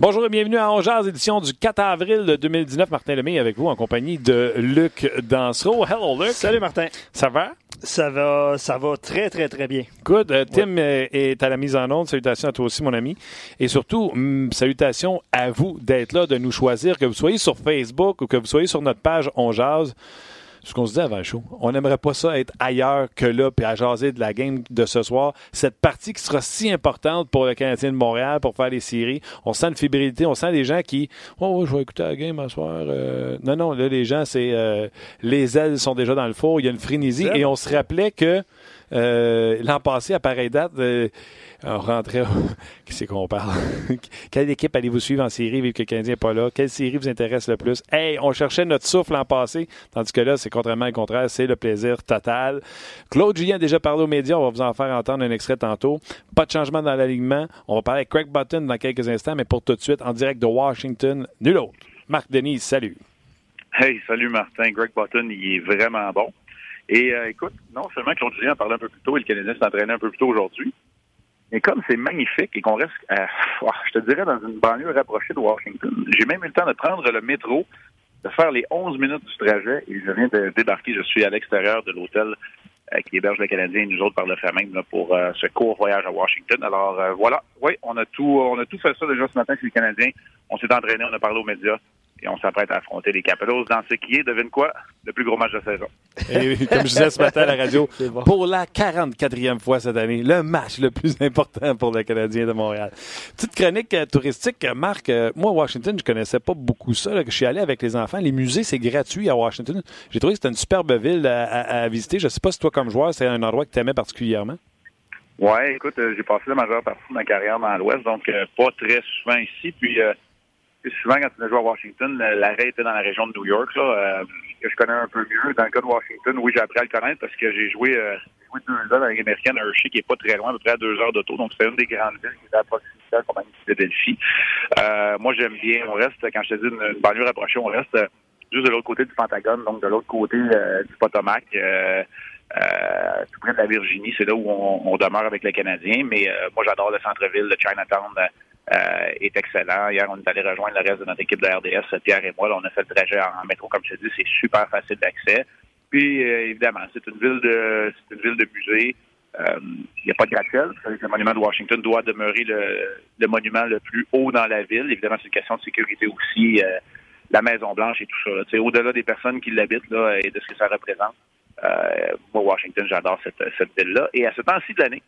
Bonjour et bienvenue à Angers, édition du 4 avril 2019. Martin Lemay avec vous en compagnie de Luc Dansereau. Hello Luc. Salut Martin. Ça va? Ça va, ça va très, très, très bien. Good. Euh, Tim euh, est à la mise en onde. Salutations à toi aussi, mon ami. Et surtout, mm, salutations à vous d'être là, de nous choisir, que vous soyez sur Facebook ou que vous soyez sur notre page On Jase ce qu'on se dit avant le show. On n'aimerait pas ça être ailleurs que là, puis à jaser de la game de ce soir. Cette partie qui sera si importante pour le Canadien de Montréal pour faire les séries. On sent une fébrilité, on sent des gens qui, oh, je vais écouter la game ce soir. Euh, non, non, là, les gens, c'est euh, les ailes sont déjà dans le four. Il y a une frénésie. Et on se rappelait que euh, l'an passé, à pareille date, on rentrait. Qui c'est qu'on parle? Quelle équipe allez-vous suivre en série, vu que le Canadien n'est pas là? Quelle série vous intéresse le plus? Hey, on cherchait notre souffle l'an passé, tandis que là, c'est contrairement au contraire, c'est le plaisir total. Claude Julien a déjà parlé aux médias, on va vous en faire entendre un extrait tantôt. Pas de changement dans l'alignement. On va parler avec Craig Button dans quelques instants, mais pour tout de suite, en direct de Washington, nul autre. Marc Denis, salut. Hey, salut Martin. Greg Button, il est vraiment bon. Et euh, écoute, non seulement Claude Julien a parlé un peu plus tôt et le Canadien s'est entraîné un peu plus tôt aujourd'hui, mais comme c'est magnifique et qu'on reste, euh, je te dirais, dans une banlieue rapprochée de Washington, j'ai même eu le temps de prendre le métro, de faire les 11 minutes du trajet et je viens de débarquer. Je suis à l'extérieur de l'hôtel euh, qui héberge le Canadien et nous autres par le fait pour euh, ce court voyage à Washington. Alors voilà, oui, on a tout, on a tout fait ça déjà ce matin chez les Canadiens. On s'est entraîné, on a parlé aux médias et on s'apprête à affronter les Capitals dans ce qui est, devine quoi, le plus gros match de saison. Et comme je disais ce matin à la radio, pour la 44e fois cette année, le match le plus important pour le Canadien de Montréal. Petite chronique euh, touristique, euh, Marc. Euh, moi, à Washington, je connaissais pas beaucoup ça. je suis allé avec les enfants. Les musées, c'est gratuit à Washington. J'ai trouvé que c'était une superbe ville à, visiter. Je sais pas si toi, comme joueur, c'est un endroit que tu aimais particulièrement. Ouais, écoute, j'ai passé la majeure partie de ma carrière dans l'Ouest, donc pas très souvent ici. Puis souvent, quand tu joué à Washington, l'arrêt était dans la région de New York, là, euh, que je connais un peu mieux. Dans le cas de Washington, oui, j'ai appris à le connaître parce que j'ai joué, euh, joué deux ans dans la Ligue américaine Hershey, qui est pas très loin, à peu près à deux heures d'auto. Donc, c'est une des grandes villes qui est à proximité de la de Philadelphie. Euh, moi, j'aime bien. On reste, quand je te dis une, une banlieue rapprochée, on reste euh, juste de l'autre côté du Pentagone, donc de l'autre côté euh, du Potomac. Euh, tout près de la Virginie, c'est là où on, on, demeure avec les Canadiens. Mais moi, j'adore le centre-ville de Chinatown euh, est excellent. Hier, on est allé rejoindre le reste de notre équipe de RDS, Pierre et moi. Là, on a fait le trajet en, métro, comme je te dis, c'est super facile d'accès. Puis, euh, évidemment, c'est une ville de c'est une ville de musée. Euh, il n'y a pas de gratte-ciel. Le monument de Washington doit demeurer le, le, monument le plus haut dans la ville. Évidemment, c'est une question de sécurité aussi. la Maison Blanche et tout ça. Au-delà des personnes qui l'habitent là, et de ce que ça représente. moi, Washington, j'adore cette, cette ville-là. Et à ce temps-ci de l'année,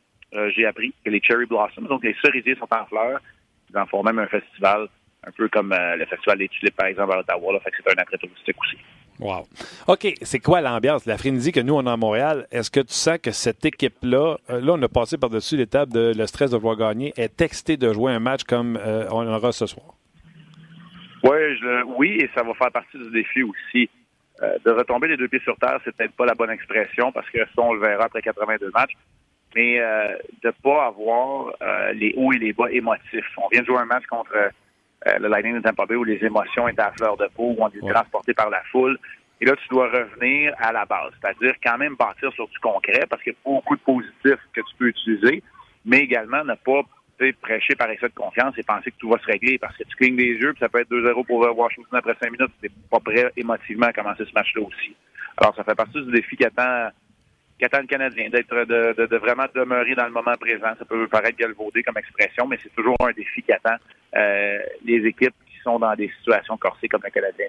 j'ai appris que les cherry blossoms, donc les cerisiers sont en fleurs. Ils en font même un festival, un peu comme euh, le festival des tulipes, par exemple, à Ottawa. Là, fait que c'est un attrait touristique aussi. Wow. OK, c'est quoi l'ambiance, la frénésie que nous, on a à Montréal? Est-ce que tu sens que cette équipe-là, euh, là, on a passé par-dessus l'étape de le stress de vouloir gagner, est excitée de jouer un match comme euh, on aura ce soir? Ouais, je, oui, et ça va faire partie du défi aussi. de retomber les deux pieds sur terre, c'est peut-être pas la bonne expression parce que ça, on le verra après 82 matchs mais euh, de pas avoir euh, les hauts et les bas émotifs. On vient de jouer un match contre euh, le Lightning de Tampa Bay où les émotions étaient à fleur de peau, où on est transporté par la foule. Et là, tu dois revenir à la base, c'est-à-dire quand même bâtir sur du concret parce qu'il y a beaucoup de positifs que tu peux utiliser, mais également ne pas prêcher par excès de confiance et penser que tout va se régler parce que tu clignes des yeux puis ça peut être 2-0 pour Washington après 5 minutes. Tu pas prêt émotivement à commencer ce match-là aussi. Alors, ça fait partie du défi qui attend qu'attend le Canadien, d'être de, vraiment demeurer dans le moment présent. Ça peut paraître galvaudé comme expression, mais c'est toujours un défi qui attend euh, les équipes qui sont dans des situations corsées comme le Canadien.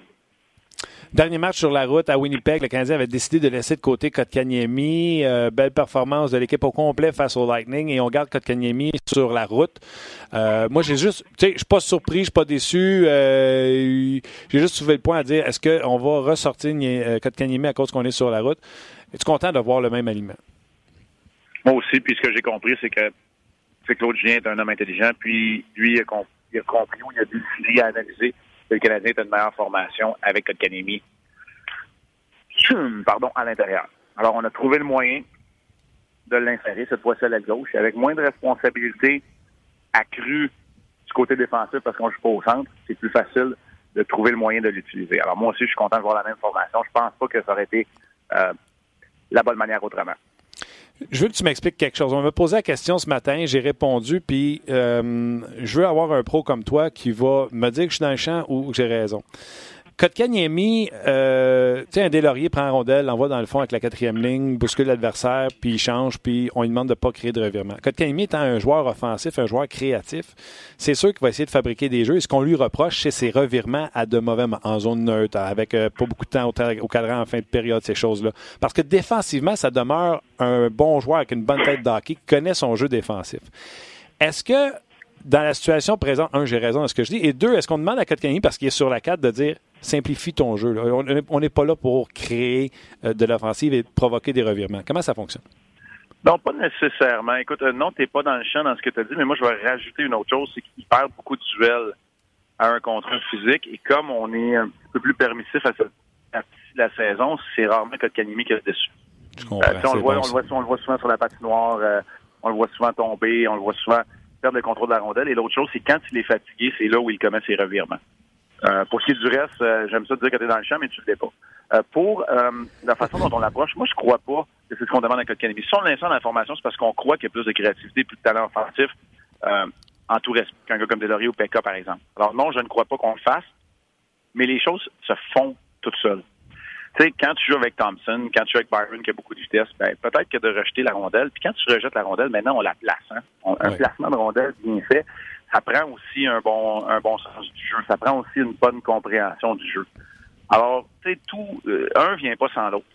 Dernier match sur la route à Winnipeg, le Canadien avait décidé de laisser de côté Kotkaniemi. Euh, belle performance de l'équipe au complet face au Lightning et on garde Kotkaniemi sur la route. Euh, moi, j'ai juste, tu sais, je suis pas surpris, je suis pas déçu. Euh, j'ai juste soulevé le point à dire, est-ce qu'on va ressortir Kotkaniemi à cause qu'on est sur la route? Es-tu content de voir le même aliment? Moi aussi, puis ce que j'ai compris, c'est que Claude Julien est un homme intelligent, puis lui, il a, compris ou il a décidé à analyser que le Canadien est une meilleure formation avec Kotkaniemi pardon, à l'intérieur. Alors, on a trouvé le moyen de l'insérer, cette fois-ci à la gauche, avec moins de responsabilités accrues du côté défensif parce qu'on joue pas au centre, c'est plus facile de trouver le moyen de l'utiliser. Alors, moi aussi, je suis content de voir la même formation. Je pense pas que ça aurait été euh, la bonne manière autrement. Je veux que tu m'expliques quelque chose. On m'a posé la question ce matin, j'ai répondu, puis euh, je veux avoir un pro comme toi qui va me dire que je suis dans le champ ou que j'ai raison. Kotkaniemi, euh, tu sais, un Delaurier prend la rondelle, l'envoie dans le fond avec la quatrième ligne, bouscule l'adversaire, puis il change, puis on lui demande de ne pas créer de revirement. Kotkaniemi étant un joueur offensif, un joueur créatif, c'est sûr qu'il va essayer de fabriquer des jeux. Et ce qu'on lui reproche, c'est ses revirements à de mauvais en zone neutre, avec euh, pas beaucoup de temps au, cadran en fin de période, ces choses-là. Parce que défensivement, ça demeure un bon joueur avec une bonne tête d'hockey qui connaît son jeu défensif. Est-ce que dans la situation présente, un, j'ai raison dans ce que je dis, et deux, est-ce qu'on demande à Kotkaniemi, parce qu'il est sur la carte, de dire simplifie ton jeu. On n'est pas là pour créer euh, de l'offensive et provoquer des revirements. Comment ça fonctionne? Non, pas nécessairement. Écoute, euh, non, tu n'es pas dans le champ dans ce que tu as dit, mais moi, je vais rajouter une autre chose, c'est qu'il perd beaucoup de duels à un contre un physique, et comme on est un peu plus permissif à cette partie de la saison, c'est rarement Kotkaniemi qui est dessus. Je comprends. Euh, on, le voit, on, le voit, on, le voit, souvent sur la patinoire, on le voit souvent tomber, on le voit souvent perdre le contrôle de la rondelle. Et l'autre chose, c'est quand il est fatigué, c'est là où il commet ses revirements. Euh, pour ce qui est du reste, euh, j'aime ça dire que tu es dans le champ, mais tu ne l'es pas. Euh, pour la façon dont on l'approche, moi, je crois pas que c'est ce qu'on demande à Kotkaniemi. Si on l'instant d'information, c'est parce qu'on croit qu'il y a plus de créativité, plus de talent offensif en tout respect qu'un gars comme Delaurier ou Pekka, par exemple. Alors non, je ne crois pas qu'on le fasse, mais les choses se font toutes seules. Tu sais, quand tu joues avec Thompson, quand tu joues avec Byron qui a beaucoup de vitesse, ben, peut-être que de rejeter la rondelle. Puis quand tu rejettes la rondelle, maintenant on la place. Hein? Un placement de rondelle bien fait, ça prend aussi un bon, un bon sens du jeu. Ça prend aussi une bonne compréhension du jeu. Alors, tu sais, tout, euh, un vient pas sans l'autre.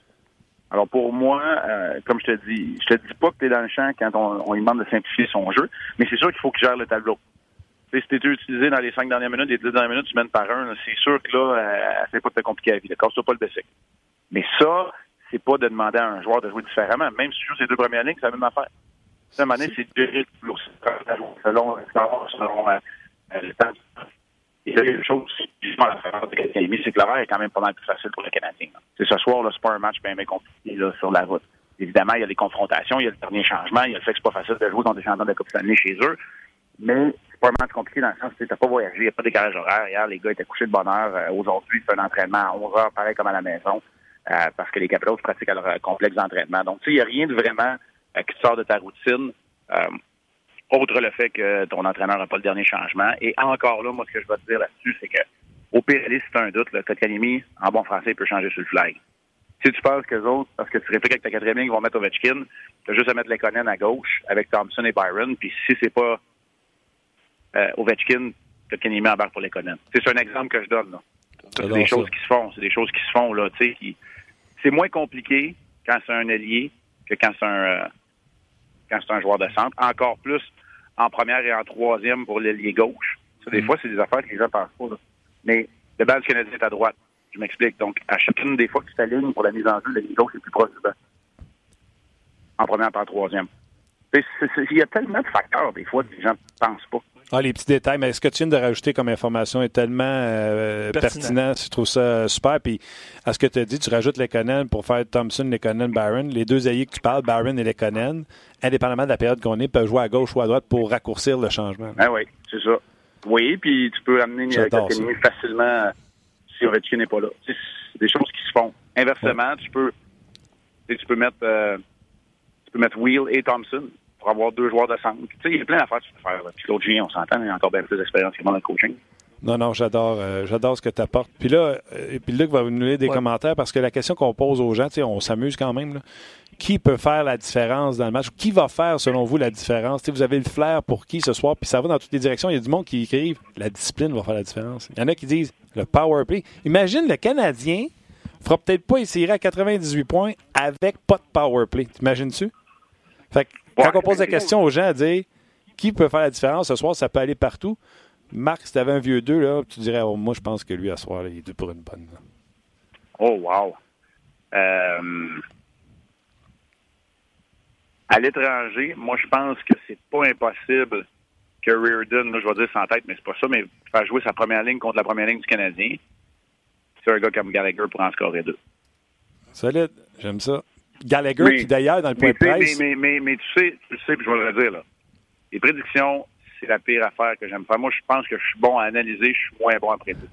Alors pour moi, euh, comme je te dis, je te dis pas que tu es dans le champ quand on, lui demande de simplifier son jeu, mais c'est sûr qu'il faut qu'il gère le tableau. Si tu utilisé dans les cinq dernières minutes, les dix dernières minutes, tu mènes par un, c'est sûr que là, euh, c'est pas de te compliquer la vie. Casse-toi pas le basic. Mais ça, c'est pas de demander à un joueur de jouer différemment. Même si tu joues ses deux premières lignes, c'est la même affaire. À moment donné, c'est de selon, selon euh, le temps. Et là, il y a une chose, dans la faveur de l'Académie, c'est que l'horaire est quand même pas mal plus facile pour le Canadien. C'est ce soir, c'est pas un match bien, bien compliqué là, sur la route. Évidemment, il y a des confrontations, il y a le dernier changement, il y a le fait que c'est pas facile de jouer contre des champions de la Coupe Stanley chez eux. Mais c'est pas match compliqué dans le sens que tu n'as pas voyagé, il n'y a pas de décalage horaire. Hier, les gars étaient couchés de bonne heure. Euh, aujourd'hui, c'est un entraînement à 11 heures, pareil comme à la maison, euh, parce que les Capitals pratiquent à leur complexe d'entraînement. Donc, tu sais, il n'y a rien de vraiment qui sort de ta routine. Euh, autre le fait que ton entraîneur n'a pas le dernier changement. Et encore là, moi, ce que je vais te dire là-dessus, c'est que au pire, si tu as un doute, le Kotkaniemi, en bon français, il peut changer sur le flag. Si tu penses que les autres, parce que tu répliques avec ta quatrième ligne, vont mettre Ovechkin, tu as juste à mettre Lekonen à gauche avec Thompson et Byron. Puis si c'est pas euh, Ovechkin, Kotkaniemi embarque pour Lekonen. C'est un exemple que je donne. là. C'est des choses qui se font. C'est des choses qui se font là. Qui... c'est moins compliqué quand c'est un allié que quand c'est un euh, quand c'est un joueur de centre. Encore plus en première et en troisième pour l'ailier gauche. Ça, des mm. fois, c'est des affaires que les gens pensent pas. Mais le banc du Canadien est à droite. Je m'explique. Donc, à chacune des fois que tu t'alignes pour la mise en jeu, l'ailier gauche est plus proche du banc. En première et en troisième. Il y a tellement de facteurs, des fois, que les gens ne pensent pas. Ah, les petits détails, mais ce que tu viens de rajouter comme information est tellement euh, pertinent. Je trouve ça super. Puis, à ce que tu as dit, tu rajoutes les Lekonen pour faire Thompson, Lekonen, Barron. Les deux alliés que tu parles, Barron et Lekonen, indépendamment de la période qu'on est, peuvent jouer à gauche ou à droite pour raccourcir le changement. Ah oui, c'est ça. Oui, puis tu peux amener Kotkaniemi facilement si Ovechkin n'est pas là. C'est des choses qui se font. Inversement, tu peux tu peux mettre euh, tu peux mettre Wheel et Thompson pour avoir deux joueurs de centre. Tu sais, il y a plein d'affaires que tu peux faire. Puis l'autre on s'entend, il a encore bien plus d'expérience que moi dans le coaching. Non, non, j'adore, euh, j'adore ce que tu apportes. Puis là, euh, puis Luc va nous donner des commentaires parce que la question qu'on pose aux gens, on s'amuse quand même. Là. Qui peut faire la différence dans le match? Qui va faire, selon vous, la différence? vous avez le flair pour qui ce soir? Puis ça va dans toutes les directions. Il y a du monde qui écrive la discipline va faire la différence. Il y en a qui disent le power play. Imagine le Canadien fera peut-être pas essayer à 98 points avec pas de power play. T'imagines-tu? Fait que quand on pose la question aux gens à dire qui peut faire la différence ce soir, ça peut aller partout. Marc, si tu avais un vieux 2, là, tu dirais oh, moi je pense que lui à ce soir, il est dû pour une bonne. Oh wow. Euh, à l'étranger, moi je pense que c'est pas impossible que Reardon, là, je vais dire sans tête, mais c'est pas ça, mais faire jouer sa première ligne contre la première ligne du Canadien. C'est un gars comme Gallagher pour en scorer deux. Solide, j'aime ça. Gallagher, qui d'ailleurs, dans le point de presse... Mais, mais, mais, tu sais, tu sais, puis je vais le redire, là. Les prédictions, c'est la pire affaire que j'aime faire. Moi, je pense que je suis bon à analyser, je suis moins bon à prédire.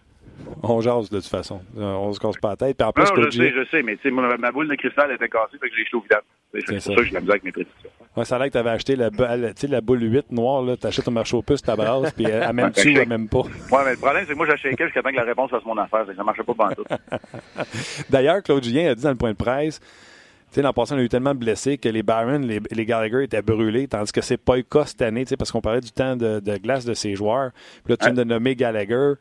On jase de toute façon. On se casse pas la tête. Puis en plus, non, je sais, je sais, mais tu sais, ma boule de cristal était cassée, fait que j'ai au vidange. C'est ça. ça que je l'ai avec mes prédictions. Ouais, ça a l'air que tu avais acheté la, la boule 8 noire, tu achètes ton marché au puce, tu brasse, puis elle même tu ou elle même pas? Oui, mais le problème, c'est que moi, j'achète jusqu'à temps que la réponse fasse mon affaire. Ça ne marchait pas pendant tout. D'ailleurs, Claude Julien a dit dans le point de presse sais, l'an passé, on a eu tellement de blessés que les Barons, les, les, Gallagher étaient brûlés, tandis que c'est pas le cas cette année, parce qu'on parlait du temps de, glace de ces joueurs. Puis là, tu viens de nommer Gallagher.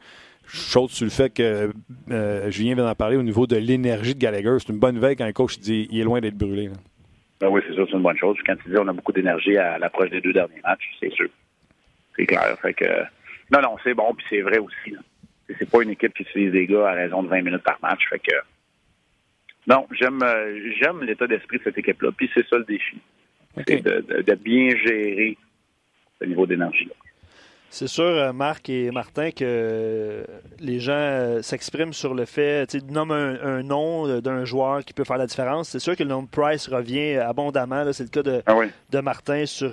Chose sur le fait que euh, Julien vient d'en parler au niveau de l'énergie de Gallagher. C'est une bonne veille quand un coach dit il est loin d'être brûlé. Ben oui, c'est sûr, c'est une bonne chose. Quand tu dis on a beaucoup d'énergie à l'approche des deux derniers matchs, c'est sûr. C'est clair. Fait que, non, non, c'est bon, puis c'est vrai aussi. C'est pas une équipe qui utilise des gars à raison de 20 minutes par match. Fait que non, j'aime euh, j'aime l'état d'esprit de cette équipe-là. Puis c'est ça le défi. C'est de, bien gérer ce niveau d'énergie. C'est sûr, euh, Marc et Martin, que les gens euh, s'expriment sur le fait, tu nomment un, nom d'un joueur qui peut faire la différence. C'est sûr que le nom de Price revient abondamment. C'est le cas de, ah de Martin sur,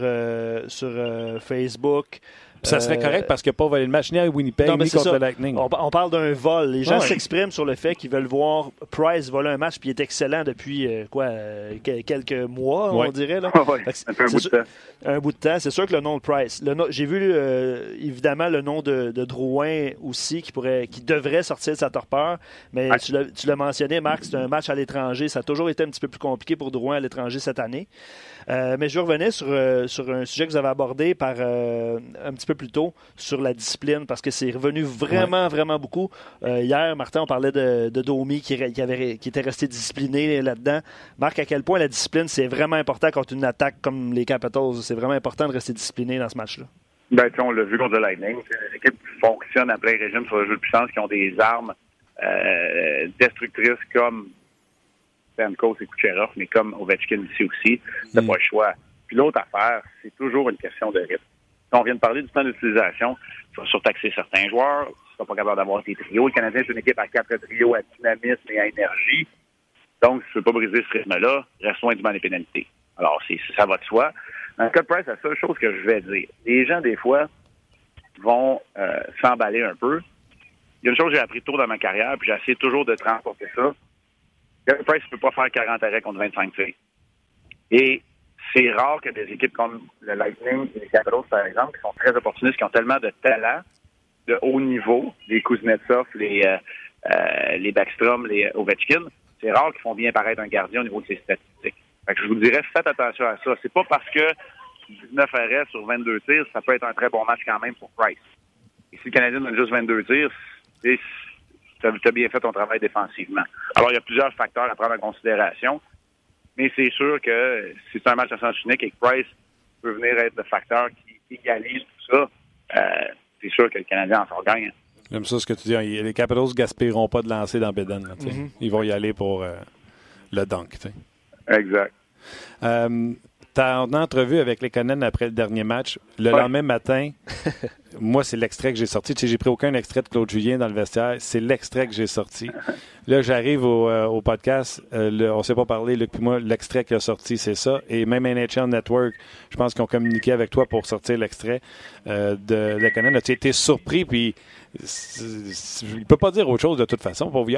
sur Facebook ça serait correct parce qu'il n'y a pas volé le match ni à Winnipeg ni contre le Lightning. On, parle d'un vol. Les gens s'expriment sur le fait qu'ils veulent voir Price voler un match, puis il est excellent depuis euh, quoi euh, quelques mois, on dirait. Là. un, bout de temps. un bout de temps. C'est sûr que le nom de Price. J'ai vu euh, évidemment le nom de, Drouin aussi qui pourrait, qui devrait sortir de sa torpeur. Mais tu l'as mentionné, Marc, c'est un match à l'étranger. Ça a toujours été un petit peu plus compliqué pour Drouin à l'étranger cette année. Mais je revenais sur, sur un sujet que vous avez abordé par un petit peu plus tôt sur la discipline parce que c'est revenu vraiment, vraiment beaucoup. Euh, hier, Martin, on parlait de, Domi qui, avait, qui était resté discipliné là-dedans. Marc, à quel point la discipline, c'est vraiment important contre une attaque comme les Capitals. C'est vraiment important de rester discipliné dans ce match-là? Ben, on l'a vu contre le Lightning. Les équipes qui fonctionnent à plein régime sur le jeu de puissance, qui ont des armes euh, destructrices comme Stamkos et Kucherov, mais comme Ovechkin ici aussi. C'est mm. pas le choix. Puis l'autre affaire, c'est toujours une question de rythme on vient de parler du temps d'utilisation, tu vas surtaxer certains joueurs, tu seras pas capable d'avoir tes trios. Le Canadien, c'est une équipe à quatre trios à dynamisme et à énergie. Donc, si tu ne veux pas briser ce rythme-là, reste loin du banc des pénalités. Alors, c'est, ça va de soi. Dans le cas de Price, la seule chose que je vais dire, les gens, des fois, vont euh, s'emballer un peu. Il y a une chose que j'ai appris tôt dans ma carrière, puis j'essaie toujours de transporter ça. Price ne peut pas faire 40 arrêts contre 25 tirs. Et c'est rare que des équipes comme le Lightning et les Capitals, par exemple, qui sont très opportunistes, qui ont tellement de talent de haut niveau, les Kuznetsov, les, euh, euh, les Backstrom, les Ovechkin, c'est rare qu'ils font bien paraître un gardien au niveau de ses statistiques. Fait que je vous dirais, faites attention à ça. C'est pas parce que 19 arrêts sur 22 tirs, ça peut être un très bon match quand même pour Price. Et si le Canadien donne juste 22 tirs, tu as bien fait ton travail défensivement. Alors, il y a plusieurs facteurs à prendre en considération. Mais c'est sûr que si c'est un match à sens unique et que Price peut venir être le facteur qui égalise tout ça, euh, c'est sûr que le Canadien en sort gagne. J'aime ça ce que tu dis. Les Capitals ne gaspilleront pas de lancer dans Beden. Mm-hmm. Ils vont y aller pour euh, le dunk. Exact. Euh, en entrevue avec les Conan après le dernier match, le lendemain matin, moi, c'est l'extrait que j'ai sorti. Tu sais, j'ai pris aucun extrait de Claude Julien dans le vestiaire. C'est l'extrait que j'ai sorti. Là, j'arrive au, euh, podcast. Euh, le, on ne s'est pas parlé, Luc puis moi. L'extrait qui a sorti, c'est ça. Et même NHL Network, je pense qu'ils ont communiqué avec toi pour sortir l'extrait euh, de le Conan. As-tu été surpris? Puis, je ne peux pas dire autre chose de toute façon, pour vous.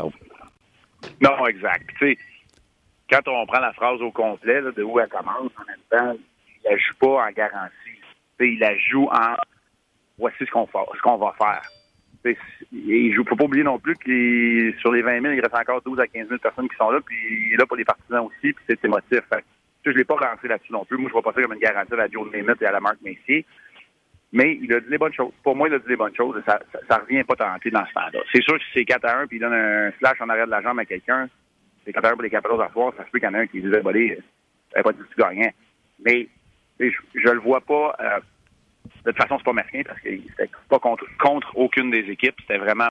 Non, exact. Tu sais, quand on prend la phrase au complet, de où elle commence, en même temps, il la joue pas en garantie. il la joue en voici ce qu'on ce qu'on va faire. Il ne faut pas oublier non plus que sur les 20 000, il reste encore 12 à 15 000 personnes qui sont là, puis il est là pour les partisans aussi, puis c'est émotif. Je ne l'ai pas lancé là-dessus non plus. Moi, je vois pas ça comme une garantie à la Joe Namath et à la Marc Messier. Mais il a dit les bonnes choses. Pour moi, il a dit les bonnes choses. Ça, ça, revient pas tenter dans ce temps-là. C'est sûr que c'est 4 à 1 puis il donne un slash en arrière de la jambe à quelqu'un, c'est 4 à 1 pour les Capitals à soir, ça se peut qu'il y en ait un qui disait, bah, n'avait pas dit que tu gagnais. Mais je, ne le vois pas. Euh, de toute façon, c'est pas mesquin parce que c'était pas contre aucune des équipes. C'était vraiment